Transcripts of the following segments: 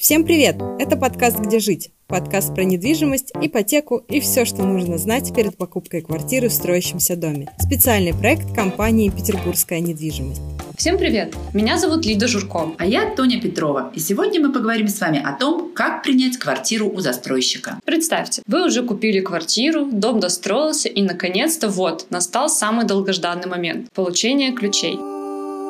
Всем привет! Это подкаст «Где жить?» Подкаст про недвижимость, ипотеку и все, что нужно знать перед покупкой квартиры в строящемся доме. Специальный проект компании «Петербургская недвижимость». Всем привет! Меня зовут Лида Журко. А я Тоня Петрова. И сегодня мы поговорим с вами о том, как принять квартиру у застройщика. Представьте, вы уже купили квартиру, дом достроился и, наконец-то, вот, настал самый долгожданный момент – получение ключей.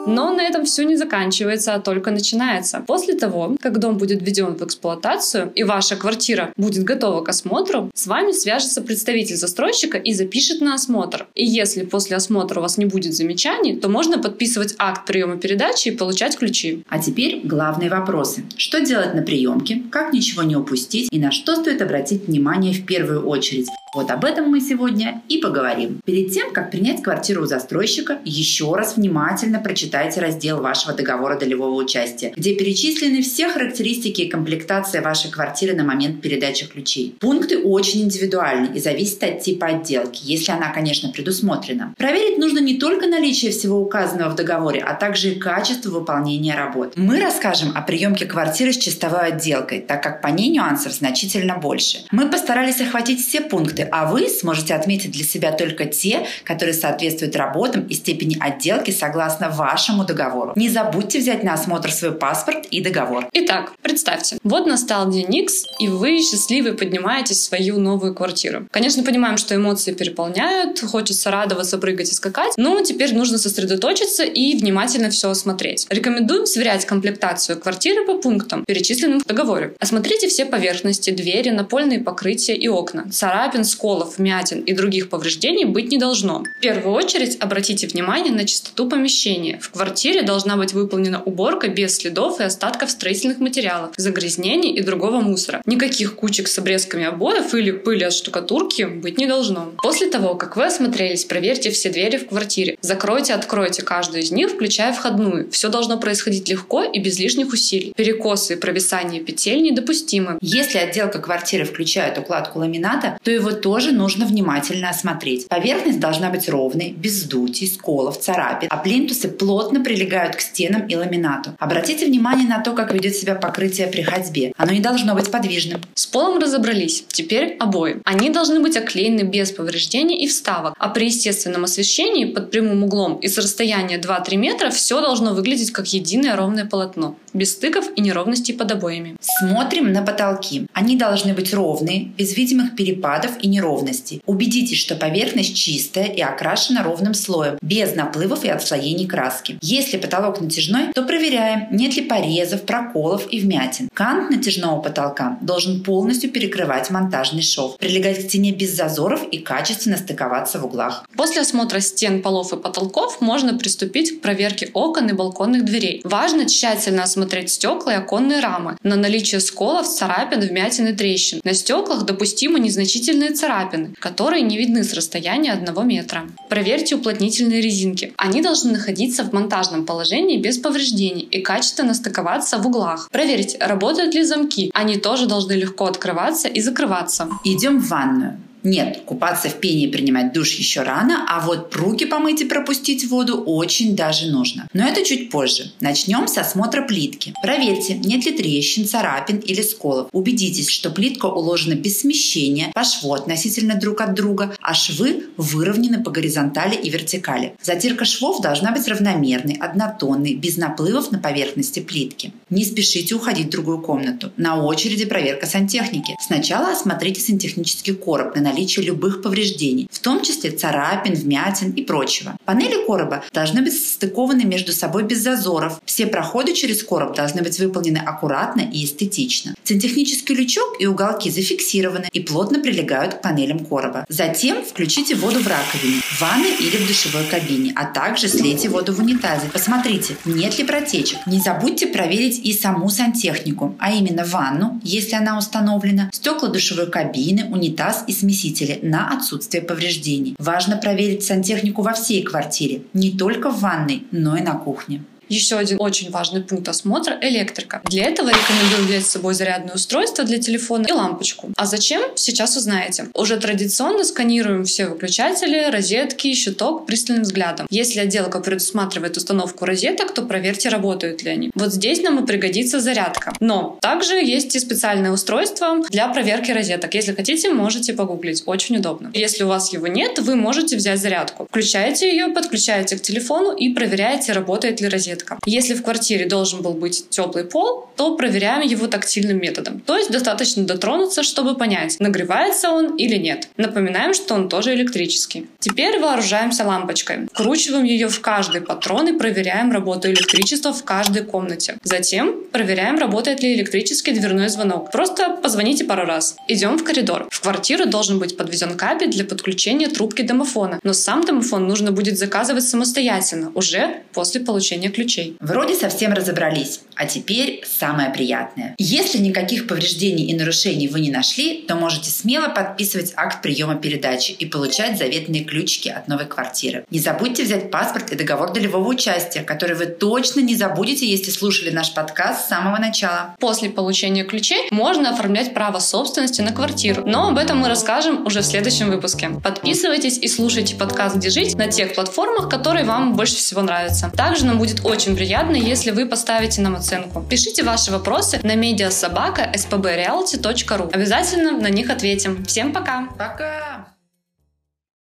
Но на этом все не заканчивается, а только начинается. После того, как дом будет введен в эксплуатацию и ваша квартира будет готова к осмотру, с вами свяжется представитель застройщика и запишет на осмотр. И если после осмотра у вас не будет замечаний, то можно подписывать акт приема передачи и получать ключи. А теперь главные вопросы. Что делать на приемке? Как ничего не упустить? И на что стоит обратить внимание в первую очередь? Вот об этом мы сегодня и поговорим. Перед тем, как принять квартиру у застройщика, еще раз внимательно прочитайте раздел вашего договора долевого участия, где перечислены все характеристики и комплектация вашей квартиры на момент передачи ключей. Пункты очень индивидуальны и зависят от типа отделки, если она, конечно, предусмотрена. Проверить нужно не только наличие всего указанного в договоре, а также и качество выполнения работ. Мы расскажем о приемке квартиры с чистовой отделкой, так как по ней нюансов значительно больше. Мы постарались охватить все пункты, продукты, а вы сможете отметить для себя только те, которые соответствуют работам и степени отделки согласно вашему договору. Не забудьте взять на осмотр свой паспорт и договор. Итак, представьте, вот настал день X, и вы счастливы поднимаетесь в свою новую квартиру. Конечно, понимаем, что эмоции переполняют, хочется радоваться, прыгать и скакать, но теперь нужно сосредоточиться и внимательно все осмотреть. Рекомендуем сверять комплектацию квартиры по пунктам, перечисленным в договоре. Осмотрите все поверхности, двери, напольные покрытия и окна. Царапин, сколов, вмятин и других повреждений быть не должно. В первую очередь обратите внимание на чистоту помещения. В квартире должна быть выполнена уборка без следов и остатков строительных материалов, загрязнений и другого мусора. Никаких кучек с обрезками обоев или пыли от штукатурки быть не должно. После того, как вы осмотрелись, проверьте все двери в квартире. Закройте, откройте каждую из них, включая входную. Все должно происходить легко и без лишних усилий. Перекосы и провисание петель недопустимы. Если отделка квартиры включает укладку ламината, то его тоже нужно внимательно осмотреть. Поверхность должна быть ровной, без вздутий, сколов, царапин, а плинтусы плотно прилегают к стенам и ламинату. Обратите внимание на то, как ведет себя покрытие при ходьбе. Оно не должно быть подвижным. С полом разобрались. Теперь обои. Они должны быть оклеены без повреждений и вставок, а при естественном освещении под прямым углом и с расстояния 2-3 метра все должно выглядеть как единое ровное полотно, без стыков и неровностей под обоями. Смотрим на потолки. Они должны быть ровные, без видимых перепадов и неровностей. Убедитесь, что поверхность чистая и окрашена ровным слоем, без наплывов и отслоений краски. Если потолок натяжной, то проверяем, нет ли порезов, проколов и вмятин. Кант натяжного потолка должен полностью перекрывать монтажный шов, прилегать к стене без зазоров и качественно стыковаться в углах. После осмотра стен, полов и потолков можно приступить к проверке окон и балконных дверей. Важно тщательно осмотреть стекла и оконные рамы на наличие сколов, царапин, вмятин и трещин. На стеклах допустимы незначительные царапины, которые не видны с расстояния одного метра. Проверьте уплотнительные резинки. Они должны находиться в монтажном положении без повреждений и качественно стыковаться в углах. Проверьте, работают ли замки. Они тоже должны легко открываться и закрываться. Идем в ванную. Нет, купаться в пене и принимать душ еще рано, а вот руки помыть и пропустить воду очень даже нужно. Но это чуть позже. Начнем с осмотра плитки. Проверьте, нет ли трещин, царапин или сколов. Убедитесь, что плитка уложена без смещения, по шву относительно друг от друга, а швы выровнены по горизонтали и вертикали. Затирка швов должна быть равномерной, однотонной, без наплывов на поверхности плитки. Не спешите уходить в другую комнату. На очереди проверка сантехники. Сначала осмотрите сантехнический короб на наличие любых повреждений, в том числе царапин, вмятин и прочего. Панели короба должны быть стыкованы между собой без зазоров. Все проходы через короб должны быть выполнены аккуратно и эстетично. Сантехнический лючок и уголки зафиксированы и плотно прилегают к панелям короба. Затем включите воду в раковине, в ванной или в душевой кабине, а также слейте воду в унитазе. Посмотрите, нет ли протечек. Не забудьте проверить и саму сантехнику, а именно ванну, если она установлена, стекла душевой кабины, унитаз и смесители на отсутствие повреждений. Важно проверить сантехнику во всей квартире, не только в ванной, но и на кухне. Еще один очень важный пункт осмотра – электрика. Для этого рекомендую взять с собой зарядное устройство для телефона и лампочку. А зачем? Сейчас узнаете. Уже традиционно сканируем все выключатели, розетки, щиток пристальным взглядом. Если отделка предусматривает установку розеток, то проверьте, работают ли они. Вот здесь нам и пригодится зарядка. Но также есть и специальное устройство для проверки розеток. Если хотите, можете погуглить. Очень удобно. Если у вас его нет, вы можете взять зарядку. Включаете ее, подключаете к телефону и проверяете, работает ли розетка. Если в квартире должен был быть теплый пол, то проверяем его тактильным методом. То есть достаточно дотронуться, чтобы понять, нагревается он или нет. Напоминаем, что он тоже электрический. Теперь вооружаемся лампочкой. Вкручиваем ее в каждый патрон и проверяем работу электричества в каждой комнате. Затем проверяем, работает ли электрический дверной звонок. Просто позвоните пару раз. Идем в коридор. В квартиру должен быть подведен кабель для подключения трубки домофона, но сам домофон нужно будет заказывать самостоятельно, уже после получения ключей. Вроде совсем разобрались, а теперь самое приятное. Если никаких повреждений и нарушений вы не нашли, то можете смело подписывать акт приема передачи и получать заветные ключики от новой квартиры. Не забудьте взять паспорт и договор долевого участия, который вы точно не забудете, если слушали наш подкаст с самого начала. После получения ключей можно оформлять право собственности на квартиру, но об этом мы расскажем уже в следующем выпуске. Подписывайтесь и слушайте подкаст «Где жить» на тех платформах, которые вам больше всего нравятся. Также нам будет очень приятно, если вы поставите нам оценку. Пишите ваши вопросы на медиасобака spbrealty.ru. Обязательно на них ответим. Всем пока! Пока!